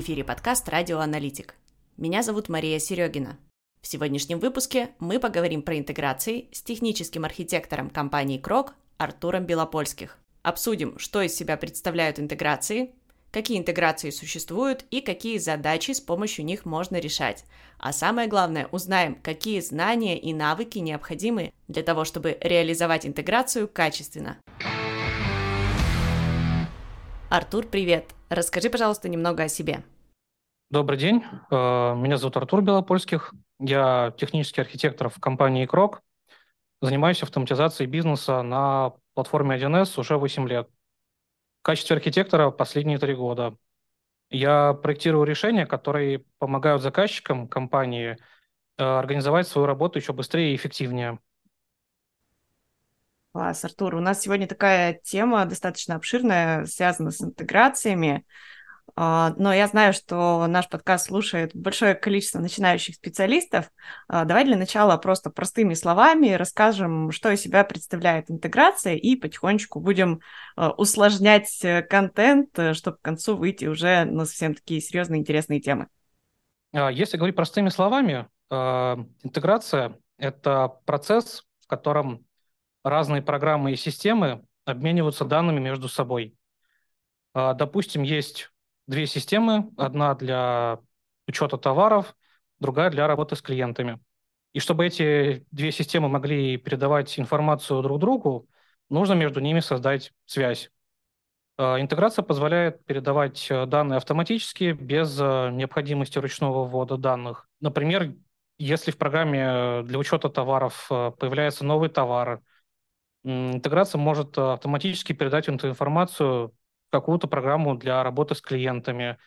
В эфире подкаст «Радиоаналитик». Меня зовут Мария Серегина. В сегодняшнем выпуске мы поговорим про интеграции с техническим архитектором компании Крок Артуром Белопольских. Обсудим, что из себя представляют интеграции, какие интеграции существуют и какие задачи с помощью них можно решать. А самое главное, узнаем, какие знания и навыки необходимы для того, чтобы реализовать интеграцию качественно. Артур, привет! Расскажи, пожалуйста, немного о себе. Добрый день. Э, меня зовут Артур Белопольских. Я технический архитектор в компании Крок. Занимаюсь автоматизацией бизнеса на платформе 1С уже 8 лет. В качестве архитектора последние три года. Я проектирую решения, которые помогают заказчикам компании э, организовать свою работу еще быстрее и эффективнее. Класс, Артур. У нас сегодня такая тема достаточно обширная, связана с интеграциями. А, но я знаю, что наш подкаст слушает большое количество начинающих специалистов. А, давай для начала просто простыми словами расскажем, что из себя представляет интеграция, и потихонечку будем а, усложнять э, контент, э, чтобы к концу выйти уже на совсем такие серьезные интересные темы. Если говорить простыми словами, интеграция – это процесс, в котором разные программы и системы обмениваются данными между собой. А, допустим, есть две системы, одна для учета товаров, другая для работы с клиентами. И чтобы эти две системы могли передавать информацию друг другу, нужно между ними создать связь. А, интеграция позволяет передавать э, данные автоматически, без э, необходимости ручного ввода данных. Например, если в программе для учета товаров э, появляется новый товар, Интеграция может э, автоматически передать эту информацию в какую-то программу для работы с клиентами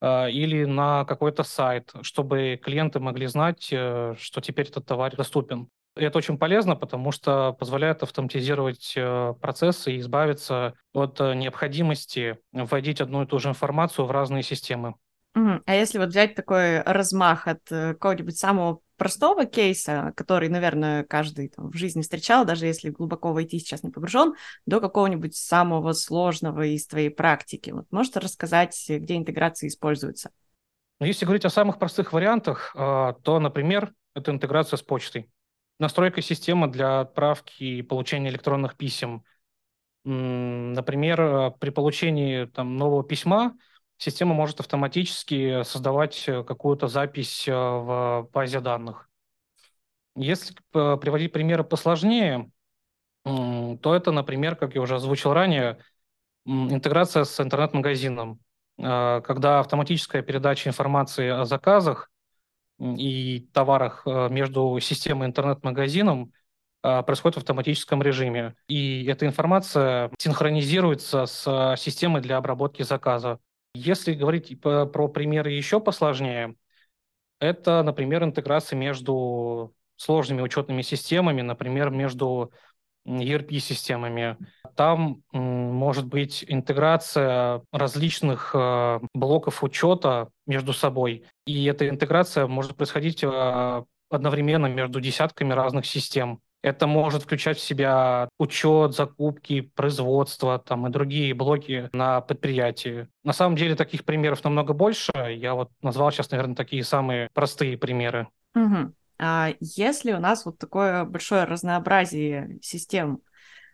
э, или на какой-то сайт, чтобы клиенты могли знать, э, что теперь этот товар доступен. И это очень полезно, потому что позволяет автоматизировать процессы и избавиться от необходимости вводить одну и ту же информацию в разные системы. А если вот взять такой размах от какого-нибудь самого простого кейса, который, наверное, каждый там, в жизни встречал, даже если глубоко войти сейчас не погружен, до какого-нибудь самого сложного из твоей практики. Вот можешь рассказать, где интеграция используется? Ну, если говорить о самых простых вариантах, а, то, например, это интеграция с почтой. Настройка системы для отправки и получения электронных писем. Например, а, при получении там, нового письма система может автоматически создавать э, какую-то запись э, в базе данных. Если приводить примеры посложнее, то это, например, как я уже озвучил ранее, интеграция с интернет-магазином, э, когда автоматическая передача информации о заказах и товарах между системой и интернет-магазином происходит в автоматическом режиме. И эта информация синхронизируется с системой для обработки заказа. Если говорить про примеры еще посложнее, это, например, интеграция между сложными учетными системами, например, между ERP-системами. Там может быть интеграция различных э, блоков учета между собой. И эта интеграция может происходить э, одновременно между десятками разных систем. Это может включать в себя учет, закупки, производство там, и другие блоки на предприятии. На самом деле таких примеров намного больше. Я вот назвал сейчас, наверное, такие самые простые примеры. Угу. А если у нас вот такое большое разнообразие систем,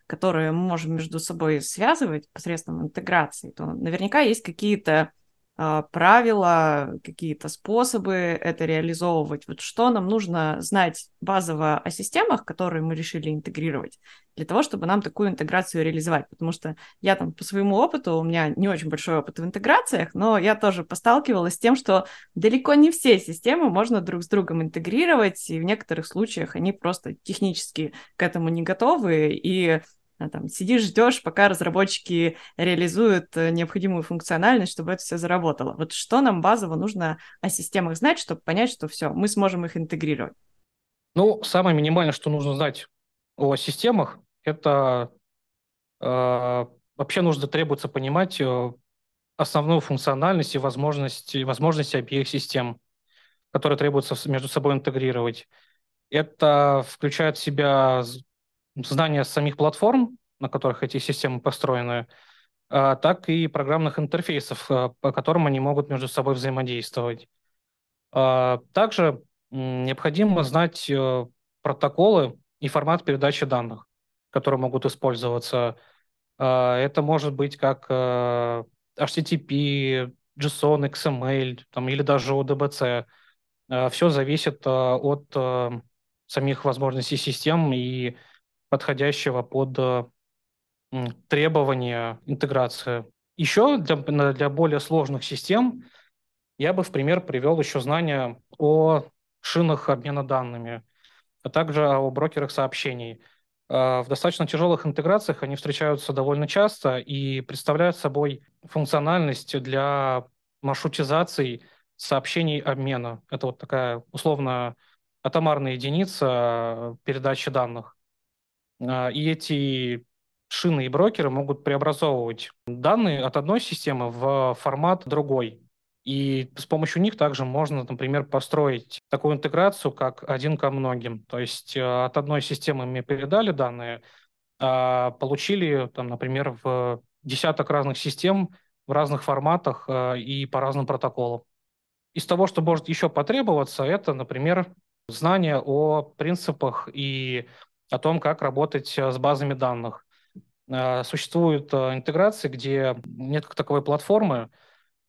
которые мы можем между собой связывать посредством интеграции, то наверняка есть какие-то правила, какие-то способы это реализовывать. Вот что нам нужно знать базово о системах, которые мы решили интегрировать, для того, чтобы нам такую интеграцию реализовать. Потому что я там по своему опыту, у меня не очень большой опыт в интеграциях, но я тоже посталкивалась с тем, что далеко не все системы можно друг с другом интегрировать, и в некоторых случаях они просто технически к этому не готовы, и а, там, сидишь, ждешь, пока разработчики реализуют э, необходимую функциональность, чтобы это все заработало. Вот что нам базово нужно о системах знать, чтобы понять, что все, мы сможем их интегрировать? Ну, самое минимальное, что нужно знать о системах, это э, вообще нужно требуется понимать э, основную функциональность и возможности, возможности обеих систем, которые требуется между собой интегрировать. Это включает в себя знание самих платформ, на которых эти системы построены, а, так и программных интерфейсов, по которым они могут между собой взаимодействовать. Также необходимо знать э, протоколы и формат передачи данных, которые могут использоваться. Это может быть как э, HTTP, JSON, XML там, или даже ODBC. Все зависит от самих возможностей систем и подходящего под требования интеграции. Еще для, для более сложных систем я бы в пример привел еще знания о шинах обмена данными, а также о брокерах сообщений. А, в достаточно тяжелых интеграциях они встречаются довольно часто и представляют собой функциональность для маршрутизации сообщений обмена. Это вот такая условно атомарная единица передачи данных. А, и эти шины и брокеры могут преобразовывать данные от одной системы в формат другой. И с помощью них также можно, например, построить такую интеграцию, как один ко многим. То есть э, от одной системы мы передали данные, а получили, там, например, в десяток разных систем в разных форматах э, и по разным протоколам. Из того, что может еще потребоваться, это, например, знание о принципах и о том, как работать э, с базами данных. Э, существуют э, интеграции, где нет как таковой платформы,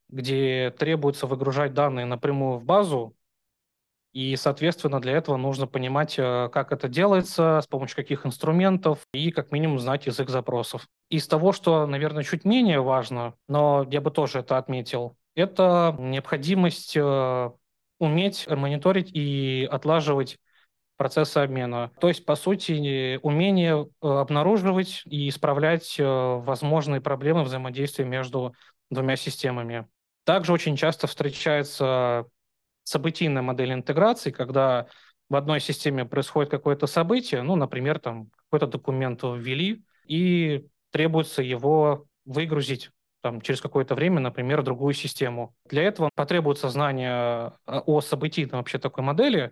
где требуется выгружать данные напрямую в базу, и, соответственно, для этого нужно понимать, как это делается, с помощью каких инструментов, и как минимум знать язык запросов. Из того, что, наверное, чуть менее важно, но я бы тоже это отметил, это необходимость уметь мониторить и отлаживать процессы обмена. То есть, по сути, умение э, обнаруживать и исправлять э, возможные проблемы взаимодействия между двумя системами. Также очень часто встречается событийная модель интеграции, когда в одной системе происходит какое-то событие, ну, например, там какой-то документ ввели, и требуется его выгрузить там, через какое-то время, например, другую систему. Для этого потребуется знание о событийной вообще такой модели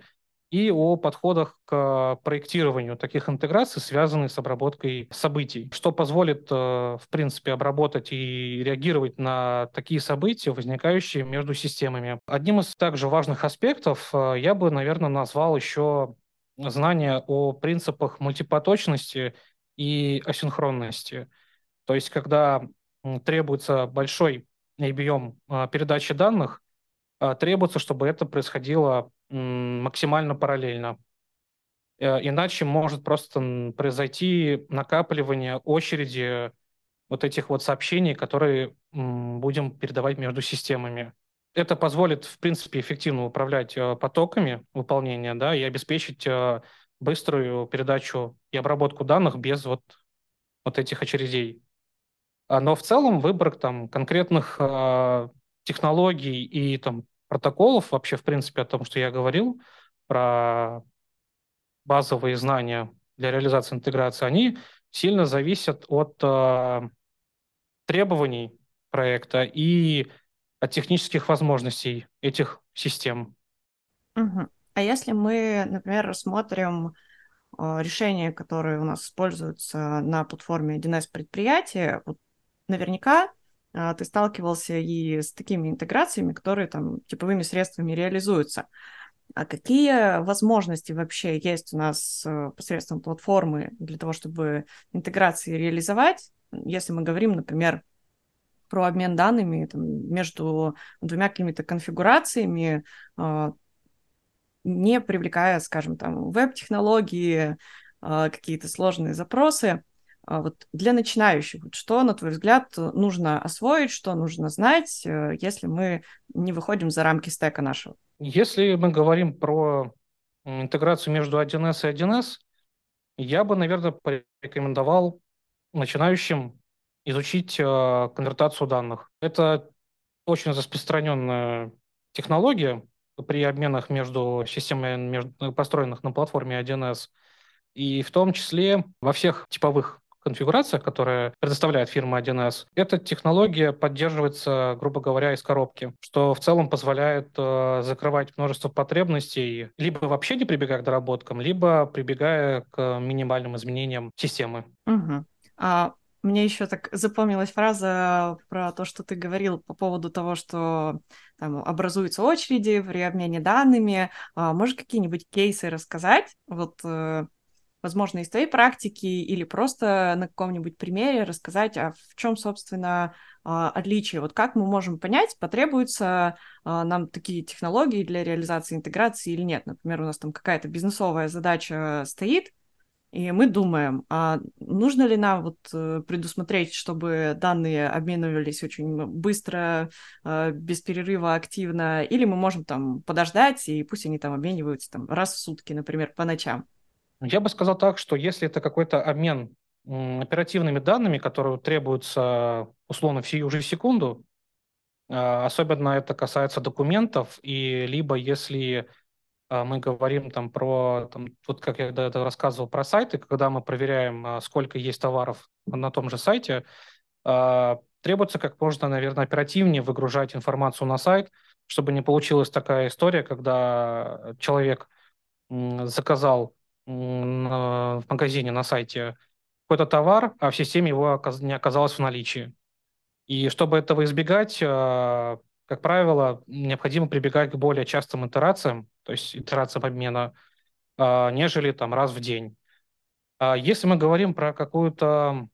и о подходах к проектированию таких интеграций, связанных с обработкой событий, что позволит, э, в принципе, обработать и реагировать на такие события, возникающие между системами. Одним из также важных аспектов э, я бы, наверное, назвал еще знание о принципах мультипоточности и асинхронности. То есть, когда требуется большой объем а, передачи данных, требуется, чтобы это происходило максимально параллельно. Э, иначе может просто произойти накапливание очереди вот этих вот сообщений, которые будем передавать между системами. Это позволит, в принципе, эффективно управлять э, потоками выполнения да, и обеспечить э, быструю передачу и обработку данных без вот, вот этих очередей. А, но в целом выбор там конкретных технологий и там протоколов, вообще, в принципе, о том, что я говорил, про базовые знания для реализации интеграции, они сильно зависят от э, требований проекта и от технических возможностей этих систем. Угу. А если мы, например, рассмотрим э, решения, которые у нас используются на платформе 1С предприятия, вот наверняка ты сталкивался и с такими интеграциями, которые там типовыми средствами реализуются. А какие возможности вообще есть у нас э, посредством платформы для того, чтобы интеграции реализовать, если мы говорим, например, про обмен данными там, между двумя какими-то конфигурациями, а, не привлекая, скажем, там, веб-технологии, а, какие-то сложные запросы. А вот для начинающих, что, на твой взгляд, нужно освоить, что нужно знать, э, если мы не выходим за рамки стека нашего? Если мы говорим про интеграцию между 1С и 1С, я бы, наверное, порекомендовал начинающим изучить э, конвертацию данных. Это очень распространенная технология при обменах между системами, между, построенных на платформе 1С, и в том числе во всех типовых конфигурация, которая предоставляет фирма 1С, эта технология поддерживается, грубо говоря, из коробки, что в целом позволяет э, закрывать множество потребностей, либо вообще не прибегая к доработкам, либо прибегая к минимальным изменениям системы. Угу. А Мне еще так запомнилась фраза про то, что ты говорил по поводу того, что там образуются очереди при обмене данными. А, можешь какие-нибудь кейсы рассказать? Вот, э, возможно, из твоей практики или просто на каком-нибудь примере рассказать, а в чем, собственно, а, отличие? Вот как мы можем понять, потребуются а, нам такие технологии для реализации интеграции или нет? Например, у нас там какая-то бизнесовая задача стоит, и мы думаем, а нужно ли нам вот э, предусмотреть, чтобы данные обменивались очень быстро, э, без перерыва, активно, или мы можем там подождать, и пусть они там обмениваются там раз в сутки, например, по ночам? Я бы сказал так, что если это какой-то обмен оперативными данными, которые требуются условно в сию же секунду, а, особенно это касается документов, и либо если а, мы говорим там про, там, вот как я до этого рассказывал про сайты, когда мы проверяем, а, сколько есть товаров на том же сайте, требуется как можно, наверное, оперативнее выгружать информацию на сайт, чтобы не получилась такая история, когда человек заказал в магазине на сайте какой-то товар, а в системе его не оказалось в наличии. И чтобы этого избегать, как правило, необходимо прибегать к более частым итерациям, то есть итерациям обмена, а, нежели там раз в день. А если мы говорим про какую-то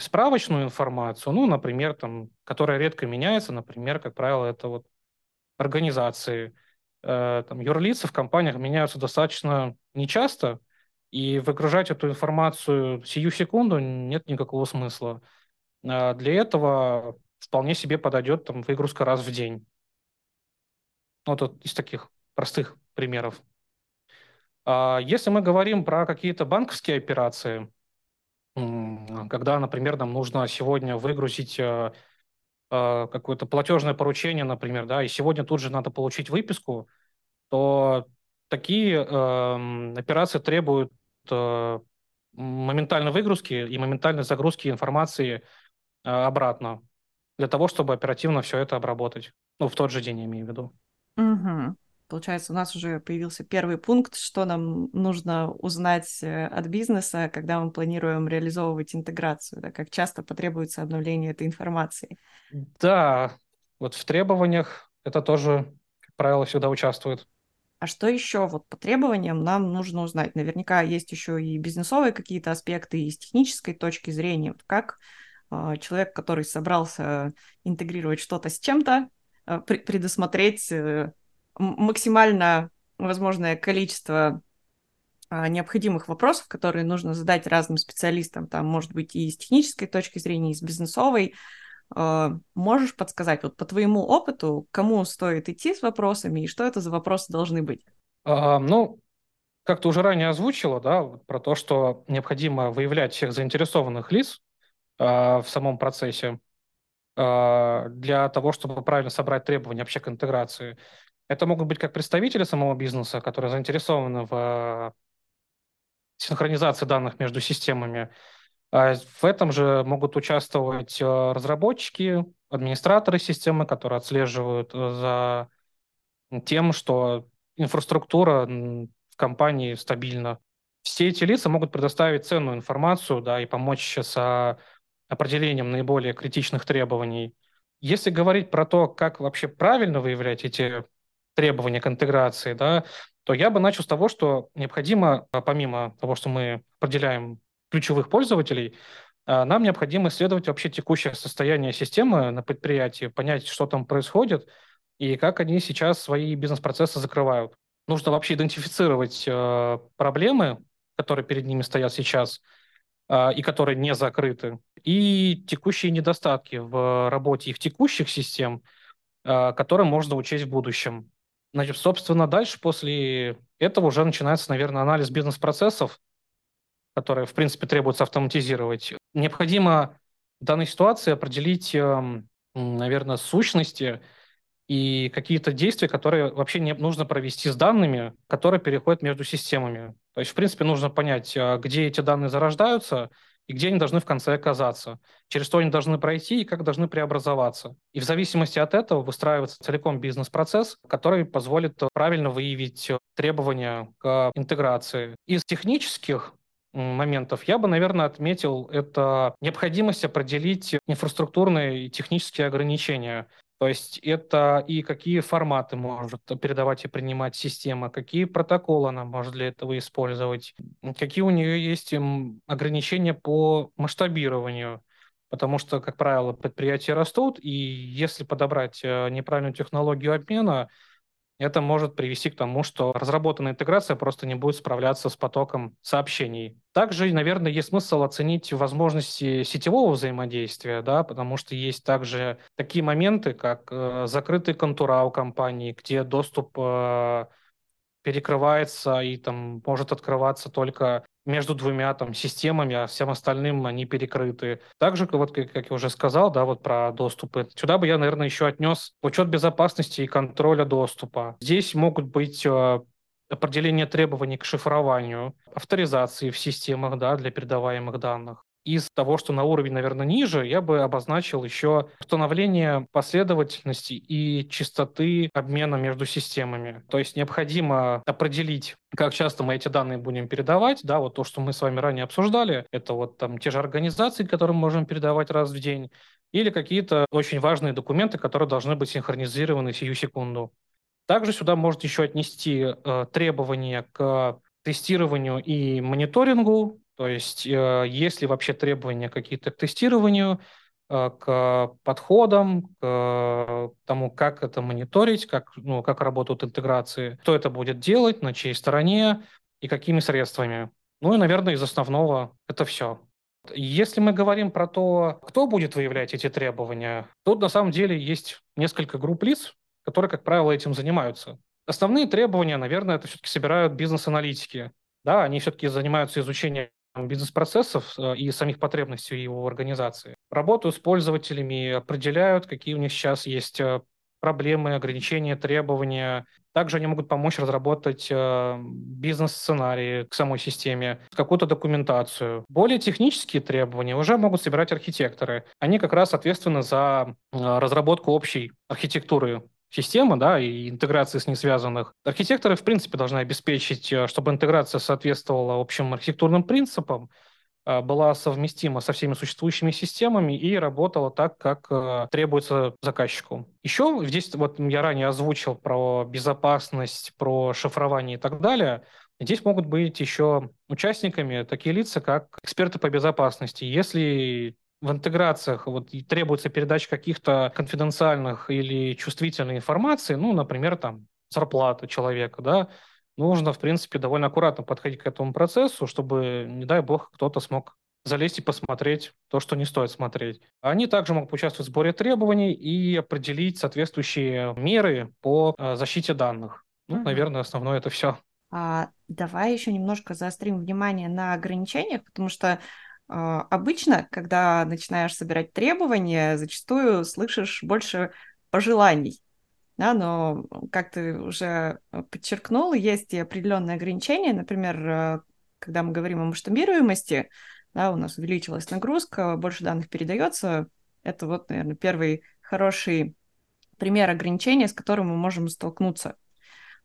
справочную информацию, ну, например, там, которая редко меняется, например, как правило, это вот организации, там, юрлицы в компаниях меняются достаточно нечасто, и выгружать эту информацию сию секунду нет никакого смысла. А для этого вполне себе подойдет там выгрузка раз в день. Вот вот из таких простых примеров. А если мы говорим про какие-то банковские операции, когда, например, нам нужно сегодня выгрузить э, какое-то платежное поручение, например, да, и сегодня тут же надо получить выписку, то такие э, операции требуют э, моментальной выгрузки и моментальной загрузки информации э, обратно для того, чтобы оперативно все это обработать. Ну, в тот же день, я имею в виду. Угу. Получается, у нас уже появился первый пункт, что нам нужно узнать э, от бизнеса, когда мы планируем реализовывать интеграцию, да, как часто потребуется обновление этой информации. Да, вот в требованиях это тоже, как правило, всегда участвует. А что еще вот по требованиям нам нужно узнать? Наверняка есть еще и бизнесовые какие-то аспекты, и с технической точки зрения. Как а, человек, который собрался интегрировать что-то с чем-то, а, предусмотреть э, максимально возможное количество а, необходимых вопросов, которые нужно задать разным специалистам, там, может быть, и с технической точки зрения, и с бизнесовой. Можешь подсказать, вот по твоему опыту, кому стоит идти с вопросами, и что это за вопросы должны быть? А, ну, как ты уже ранее озвучила, да, про то, что необходимо выявлять всех заинтересованных лиц, а, в самом процессе а, для того, чтобы правильно собрать требования вообще к интеграции. Это могут быть как представители самого бизнеса, которые заинтересованы в синхронизации данных между системами. А в этом же могут участвовать разработчики, администраторы системы, которые отслеживают э, за тем, что инфраструктура в компании стабильна. Все эти лица могут предоставить ценную информацию да, и помочь с определением наиболее критичных требований. Если говорить про то, как вообще правильно выявлять эти требования к интеграции, да, то я бы начал с того, что необходимо, а, помимо того, что мы определяем ключевых пользователей, а, нам необходимо исследовать вообще текущее состояние системы на предприятии, понять, что там происходит и как они сейчас свои бизнес-процессы закрывают. Нужно вообще идентифицировать э, проблемы, которые перед ними стоят сейчас, и которые не закрыты, и текущие недостатки в работе их текущих систем, а, которые можно учесть в будущем. Значит, собственно, дальше после этого уже начинается, наверное, анализ бизнес-процессов, которые, в принципе, требуется автоматизировать. Необходимо в данной ситуации определить, эм, наверное, сущности и какие-то действия, которые вообще не нужно провести с данными, которые переходят между системами. То есть, в принципе, нужно понять, а, где эти данные зарождаются – и где они должны в конце оказаться, через что они должны пройти и как должны преобразоваться. И в зависимости от этого выстраивается целиком бизнес-процесс, который позволит правильно выявить требования к интеграции. Из технических моментов. Я бы, наверное, отметил это необходимость определить инфраструктурные и технические ограничения. То есть это и какие форматы может передавать и принимать система, какие протоколы она может для этого использовать, какие у нее есть ограничения по масштабированию. Потому что, как правило, предприятия растут, и если подобрать э, неправильную технологию обмена, это может привести к тому, что разработанная интеграция просто не будет справляться с потоком сообщений. Также, наверное, есть смысл оценить возможности сетевого взаимодействия, да, потому что есть также такие моменты, как э, закрытые контура у компании, где доступ э, перекрывается и там может открываться только между двумя там системами, а всем остальным они перекрыты. Также, вот как, я уже сказал, да, вот про доступы. Сюда бы я, наверное, еще отнес учет безопасности и контроля доступа. Здесь могут быть э, определение требований к шифрованию, авторизации в системах да, для передаваемых данных из того, что на уровень, наверное, ниже, я бы обозначил еще установление последовательности и частоты обмена между системами. То есть необходимо определить, как часто мы эти данные будем передавать. Да, вот то, что мы с вами ранее обсуждали, это вот там те же организации, которым можем передавать раз в день, или какие-то очень важные документы, которые должны быть синхронизированы сию секунду. Также сюда может еще отнести э, требования к тестированию и мониторингу то есть э, есть ли вообще требования какие-то к тестированию, э, к подходам, к тому, как это мониторить, как, ну, как работают интеграции, кто это будет делать, на чьей стороне и какими средствами. Ну и, наверное, из основного это все. Если мы говорим про то, кто будет выявлять эти требования, тут на самом деле есть несколько групп лиц, которые, как правило, этим занимаются. Основные требования, наверное, это все-таки собирают бизнес-аналитики. Да, они все-таки занимаются изучением бизнес-процессов э, и самих потребностей его организации. Работают с пользователями, определяют, какие у них сейчас есть э, проблемы, ограничения, требования. Также они могут помочь разработать э, бизнес-сценарии к самой системе, какую-то документацию. Более технические требования уже могут собирать архитекторы. Они как раз ответственны за разработку общей архитектуры системы, да, и интеграции с ней связанных. Архитекторы, в принципе, должны обеспечить, э, чтобы интеграция соответствовала общим архитектурным принципам, э, была совместима со всеми существующими системами и работала так, как э, требуется заказчику. Еще здесь вот я ранее озвучил про безопасность, про шифрование и так далее. Здесь могут быть еще участниками такие лица, как эксперты по безопасности. Если в интеграциях вот требуется передача каких-то конфиденциальных или чувствительной информации, ну, например, там, зарплата человека, да, нужно, в принципе, довольно аккуратно подходить к этому процессу, чтобы, не дай бог, кто-то смог залезть и посмотреть то, что не стоит смотреть. Они также могут участвовать в сборе требований и определить соответствующие меры по э, защите данных. Ну, mm-hmm. наверное, основное это все. А, давай еще немножко заострим внимание на ограничениях, потому что обычно, когда начинаешь собирать требования, зачастую слышишь больше пожеланий. Да, но, как ты уже подчеркнул, есть и определенные ограничения. Например, э, когда мы говорим о масштабируемости, да, у нас увеличилась нагрузка, больше данных передается. Это вот, наверное, первый хороший пример ограничения, с которым мы можем столкнуться.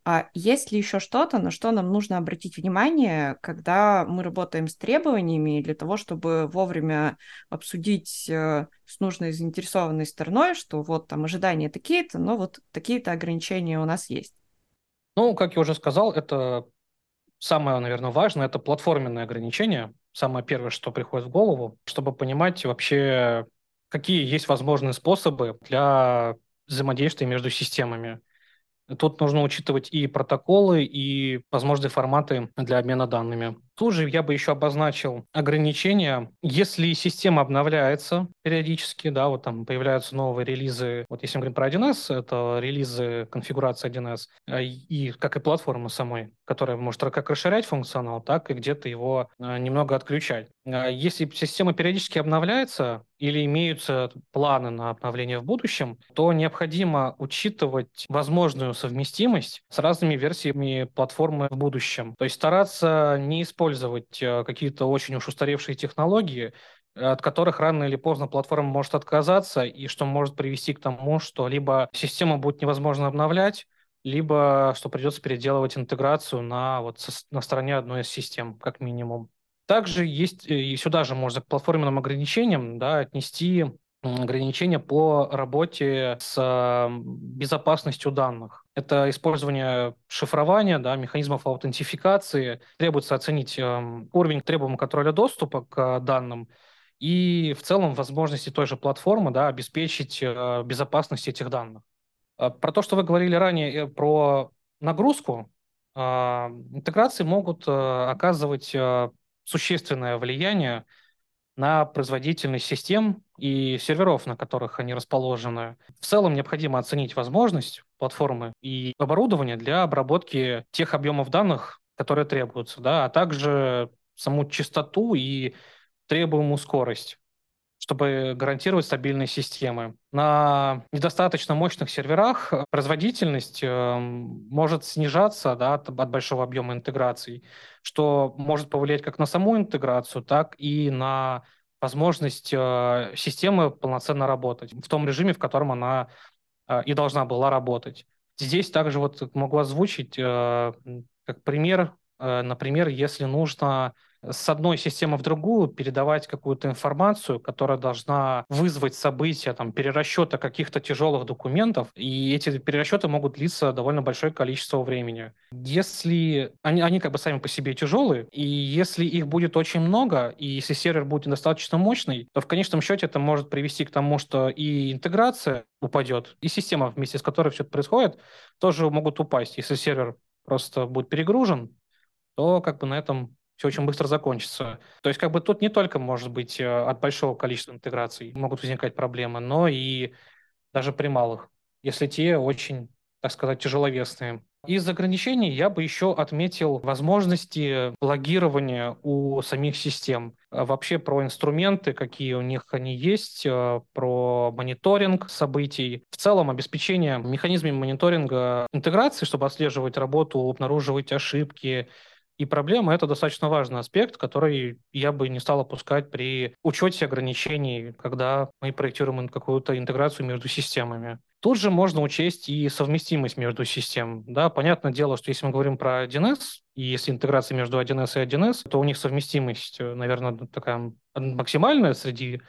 А есть ли еще что-то, на что нам нужно обратить внимание, когда мы работаем с требованиями для того, чтобы вовремя обсудить э, с нужной заинтересованной стороной, что вот там ожидания такие-то, но вот такие-то ограничения у нас есть? Ну, как я уже сказал, это самое, наверное, важное, это платформенные ограничения. Самое первое, что приходит в голову, чтобы понимать вообще, какие есть возможные способы для взаимодействия между системами. Тут нужно учитывать и протоколы, и возможные форматы для обмена данными. Тут же я бы еще обозначил ограничения. Если система обновляется периодически, да, вот там появляются новые релизы, вот если мы говорим про 1С, это релизы конфигурации 1С, а, и как и платформы самой, которая может как расширять функционал, так и где-то его а, немного отключать. А если система периодически обновляется или имеются планы на обновление в будущем, то необходимо учитывать возможную совместимость с разными версиями платформы в будущем. То есть стараться не использовать э, какие-то очень уж устаревшие технологии, от которых рано или поздно платформа может отказаться, и что может привести к тому, что либо систему будет невозможно обновлять, либо что придется переделывать интеграцию на, вот, на стороне одной из систем, как минимум. Также есть, и сюда же можно к платформенным ограничениям да, отнести ограничения по работе с безопасностью данных. Это использование шифрования, да, механизмов аутентификации. Требуется оценить э, уровень требуемого контроля доступа к данным и в целом возможности той же платформы да, обеспечить э, безопасность этих данных. Э, про то, что вы говорили ранее э, про нагрузку, э, интеграции могут э, оказывать э, существенное влияние на производительность систем и серверов, на которых они расположены. В целом необходимо оценить возможность платформы и оборудования для обработки тех объемов данных, которые требуются, да, а также саму частоту и требуемую скорость чтобы гарантировать стабильные системы. На недостаточно мощных серверах производительность э, может снижаться да, от, от большого объема интеграций, что может повлиять как на саму интеграцию, так и на возможность э, системы полноценно работать в том режиме, в котором она э, и должна была работать. Здесь также вот могу озвучить как пример, например, если нужно с одной системы в другую передавать какую-то информацию, которая должна вызвать события, там, перерасчета каких-то тяжелых документов, и эти перерасчеты могут длиться довольно большое количество времени. Если они, они как бы сами по себе тяжелые, и если их будет очень много, и если сервер будет недостаточно мощный, то в конечном счете это может привести к тому, что и интеграция упадет, и система, вместе с которой все это происходит, тоже могут упасть. Если сервер просто будет перегружен, то как бы на этом все очень быстро закончится. То есть как бы тут не только, может быть, э, от большого количества интеграций могут возникать проблемы, но и даже при малых, если те очень, так сказать, тяжеловесные. Из ограничений я бы еще отметил возможности логирования у самих систем. А вообще про инструменты, какие у них они есть, э, про мониторинг событий. В целом обеспечение механизмами мониторинга интеграции, чтобы отслеживать работу, обнаруживать ошибки, и проблема – это достаточно важный аспект, который я бы не стал опускать при учете ограничений, когда мы проектируем какую-то интеграцию между системами. Тут же можно учесть и совместимость между систем. Да, понятное дело, что если мы говорим про 1С, и если интеграция между 1С и 1С, то у них совместимость, э, наверное, такая максимальная среди,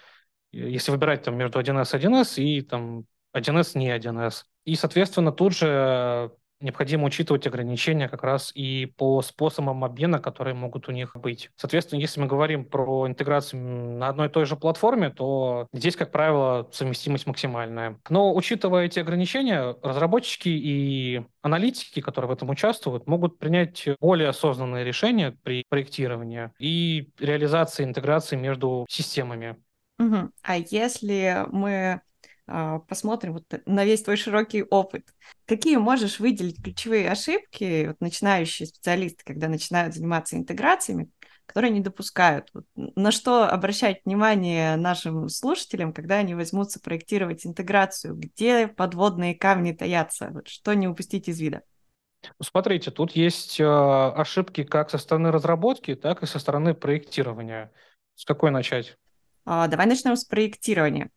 если выбирать там между 1С и 1С и там 1С не 1С. И, соответственно, тут же необходимо учитывать ограничения как раз и по способам обмена, которые могут у них быть. Соответственно, если мы говорим про интеграцию на одной и той же платформе, то здесь, как правило, совместимость максимальная. Но учитывая эти ограничения, разработчики и аналитики, которые в этом участвуют, могут принять более осознанные решения при проектировании и реализации интеграции между системами. А если мы посмотрим вот на весь твой широкий опыт. Какие можешь выделить ключевые ошибки, вот начинающие специалисты, когда начинают заниматься интеграциями, которые не допускают? Вот на что обращать внимание нашим слушателям, когда они возьмутся проектировать интеграцию? Где подводные камни таятся? Вот что не упустить из вида? Ну, смотрите, тут есть э, ошибки как со стороны разработки, так и со стороны проектирования. С какой начать? А, давай начнем с проектирования.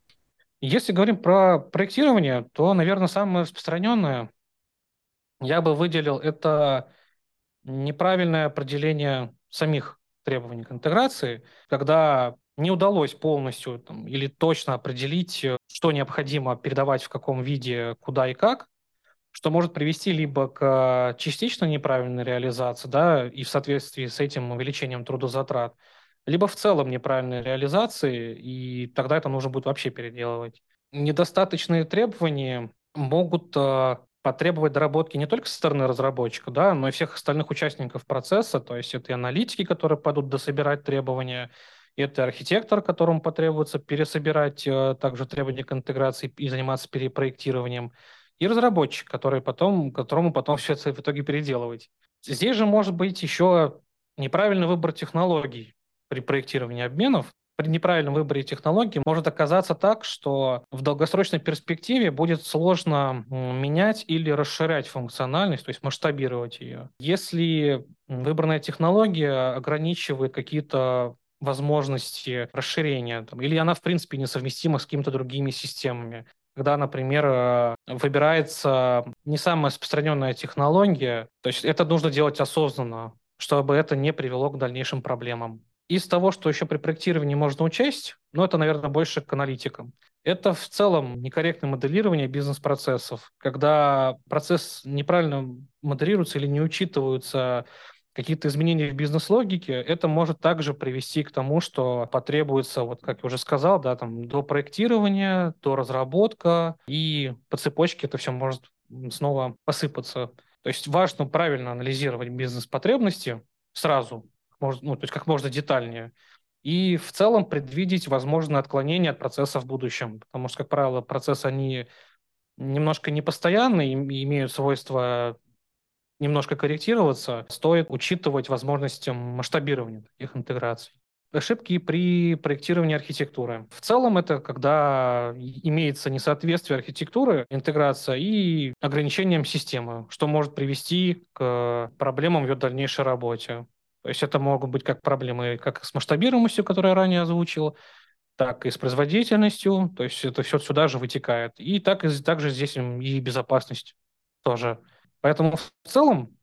Если говорим про проектирование, то, наверное, самое распространенное я бы выделил это неправильное определение самих требований к интеграции, когда не удалось полностью там, или точно определить, что необходимо передавать в каком виде, куда и как, что может привести либо к частично неправильной реализации, да, и в соответствии с этим увеличением трудозатрат, либо в целом неправильной реализации, и тогда это нужно будет вообще переделывать. Недостаточные требования могут э, потребовать доработки не только со стороны разработчика, да, но и всех остальных участников процесса, то есть это и аналитики, которые пойдут дособирать требования, это архитектор, которому потребуется пересобирать э, также требования к интеграции и заниматься перепроектированием, и разработчик, который потом, которому потом все это в итоге переделывать. Здесь же может быть еще неправильный выбор технологий при проектировании обменов, при неправильном выборе технологии может оказаться так, что в долгосрочной перспективе будет сложно менять или расширять функциональность, то есть масштабировать ее. Если выбранная технология ограничивает какие-то возможности расширения, там, или она, в принципе, несовместима с какими-то другими системами. Когда, например, э, выбирается не самая распространенная технология, то есть это нужно делать осознанно, чтобы это не привело к дальнейшим проблемам. Из того, что еще при проектировании можно учесть, ну, это, наверное, больше к аналитикам. Это в целом некорректное моделирование бизнес-процессов, когда процесс неправильно моделируется или не учитываются какие-то изменения в бизнес-логике, это может также привести к тому, что потребуется, вот как я уже сказал, да, там, до проектирования, до разработка, и по цепочке это все может снова посыпаться. То есть важно правильно анализировать бизнес-потребности сразу, ну, то есть как можно детальнее, и в целом предвидеть возможные отклонения от процесса в будущем. Потому что, как правило, процессы, они немножко непостоянные и имеют свойство немножко корректироваться, стоит учитывать возможности масштабирования таких интеграций. Ошибки при проектировании архитектуры. В целом это когда имеется несоответствие архитектуры, интеграция и ограничением системы, что может привести к проблемам в ее дальнейшей работе. То есть это могут быть как проблемы как с масштабируемостью, которую я ранее озвучил, так и с производительностью, то есть это все сюда же вытекает. И так, и также здесь и безопасность тоже. Поэтому в целом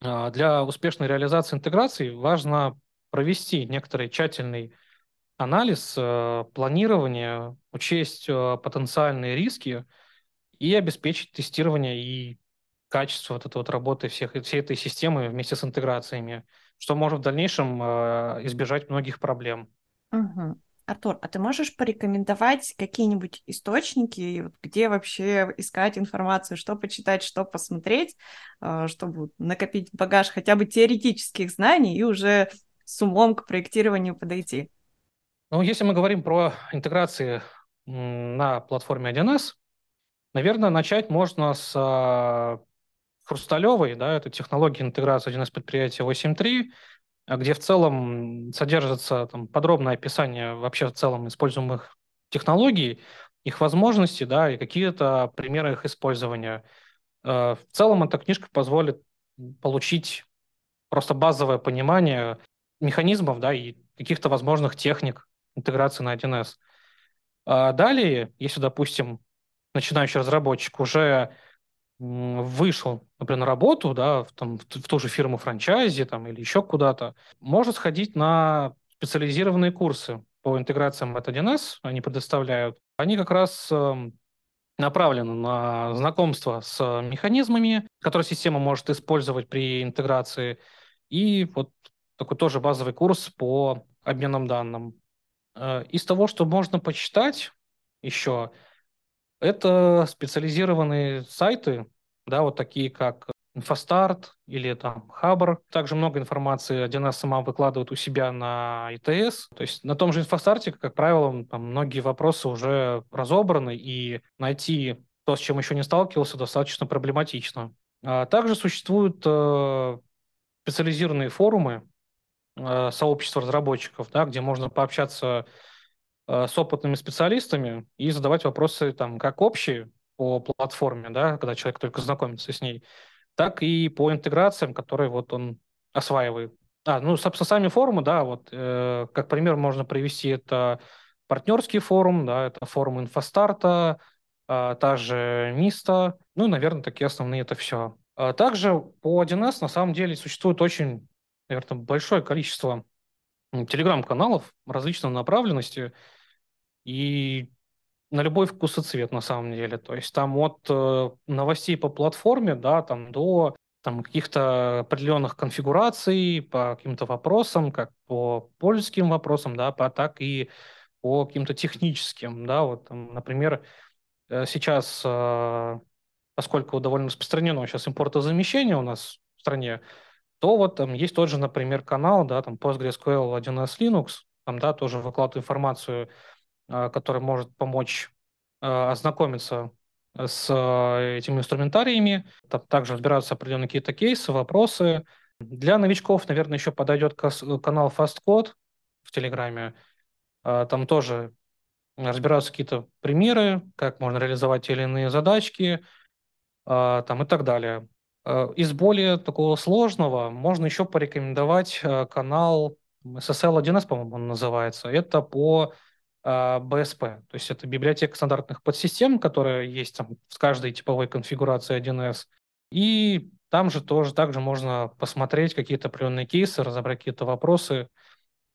а, для успешной реализации интеграции важно провести некоторый тщательный анализ, э, планирование, учесть э, потенциальные риски и обеспечить тестирование и качество вот этой вот работы всех, всей этой системы вместе с интеграциями, что может в дальнейшем э, избежать многих проблем. Угу. Артур, а ты можешь порекомендовать какие-нибудь источники, где вообще искать информацию, что почитать, что посмотреть, э, чтобы накопить багаж хотя бы теоретических знаний и уже с умом к проектированию подойти? Ну, если мы говорим про интеграции на платформе 1С, наверное, начать можно с а, Хрусталевой, да, это технология интеграции 1С предприятия 8.3, а где в целом содержится там, подробное описание вообще в целом используемых технологий, их возможностей, да, и какие-то примеры их использования. Э, в целом эта книжка позволит получить просто базовое понимание механизмов, да, и каких-то возможных техник интеграции на 1С. А далее, если, допустим, начинающий разработчик уже вышел, например, на работу, да, в, там, в, ту же фирму франчайзи там, или еще куда-то, может сходить на специализированные курсы по интеграциям от 1С, они предоставляют. Они как раз э, направлены на знакомство с механизмами, которые система может использовать при интеграции, и вот такой тоже базовый курс по обменным данным. Э, из того, что можно почитать еще, это специализированные сайты, да, вот такие как Инфостарт или там Хабр. Также много информации 1С сама выкладывает у себя на ИТС. То есть на том же Инфостарте, как правило, там многие вопросы уже разобраны, и найти то, с чем еще не сталкивался, достаточно проблематично. А также существуют э, специализированные форумы, э, сообщества разработчиков, да, где можно пообщаться Э, с опытными специалистами и задавать вопросы там как общие по платформе, да, когда человек только знакомится с ней, так и по интеграциям, которые вот он осваивает. А, ну, собственно, сами форумы, да, вот, э, как пример можно привести, это партнерский форум, да, это форум инфостарта, э, та же МИСТа, ну, наверное, такие основные это все. А также по 1С на самом деле существует очень, наверное, большое количество телеграм-каналов различной направленности и на любой вкус и цвет на самом деле. То есть там от э, новостей по платформе, да, там до там каких-то определенных конфигураций по каким-то вопросам, как по пользовательским вопросам, да, по, так и по каким-то техническим, да, вот, там, например, э, сейчас, э, поскольку довольно распространено сейчас импортозамещение у нас в стране, то вот там есть тот же, например, канал, да, там PostgreSQL 1С Linux, там, да, тоже выкладываю информацию, а, которая может помочь а, ознакомиться с а, этими инструментариями. Там также разбираются определенные какие-то кейсы, вопросы. Для новичков, наверное, еще подойдет канал FastCode в Телеграме. Там тоже разбираются какие-то примеры, как можно реализовать те или иные задачки, там и так далее. Из более такого сложного можно еще порекомендовать канал SSL1S, по-моему, он называется. Это по BSP, э, то есть это библиотека стандартных подсистем, которая есть там в каждой типовой конфигурации 1С. И там же тоже также можно посмотреть какие-то определенные кейсы, разобрать какие-то вопросы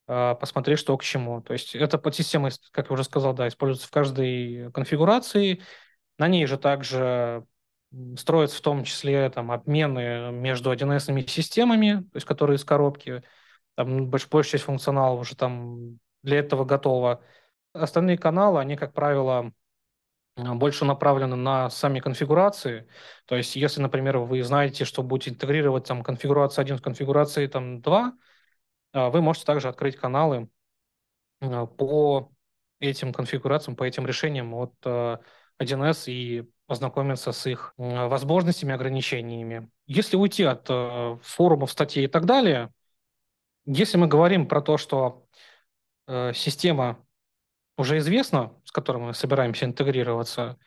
а, посмотреть, что к чему. То есть эта подсистема, как я уже сказал, да, используется в каждой конфигурации. На ней же также строятся в том числе там, обмены между 1С системами, то есть которые из коробки. Там больш, большая часть функционала уже там для этого готова. Остальные каналы, они, как правило, больше направлены на сами конфигурации. То есть, если, например, вы знаете, что будете интегрировать там конфигурацию 1 с конфигурацией там 2, а, вы можете также открыть каналы а, по этим конфигурациям, по этим решениям от 1С а, и познакомиться с их возможностями, ограничениями. Если уйти от форумов, статей и так далее, если мы говорим про то, что система уже известна, с которой мы собираемся интегрироваться,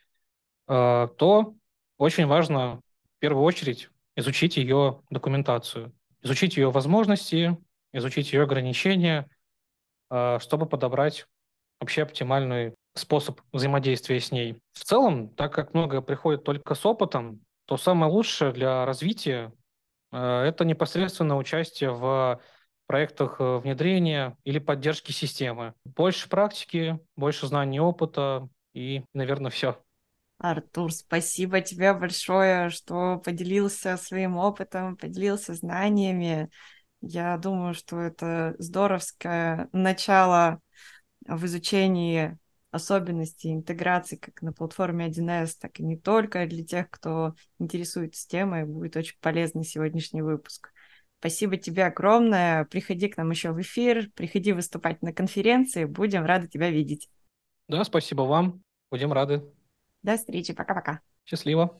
то очень важно в первую очередь изучить ее документацию, изучить ее возможности, изучить ее ограничения, а, чтобы подобрать вообще оптимальный способ взаимодействия с ней. В целом, так как многое приходит только с опытом, то самое лучшее для развития а, – это непосредственно участие в проектах э, внедрения или поддержки системы. Больше практики, больше знаний опыта, и, наверное, все. Артур, спасибо тебе большое, что поделился своим опытом, поделился знаниями. Я думаю, что это здоровское начало в изучении особенностей интеграции как на платформе 1С, так и не только для тех, кто интересуется темой. Будет очень полезный сегодняшний выпуск. Спасибо тебе огромное. Приходи к нам еще в эфир, приходи выступать на конференции. Будем рады тебя видеть. Да, спасибо вам. Будем рады. До встречи. Пока-пока. Счастливо.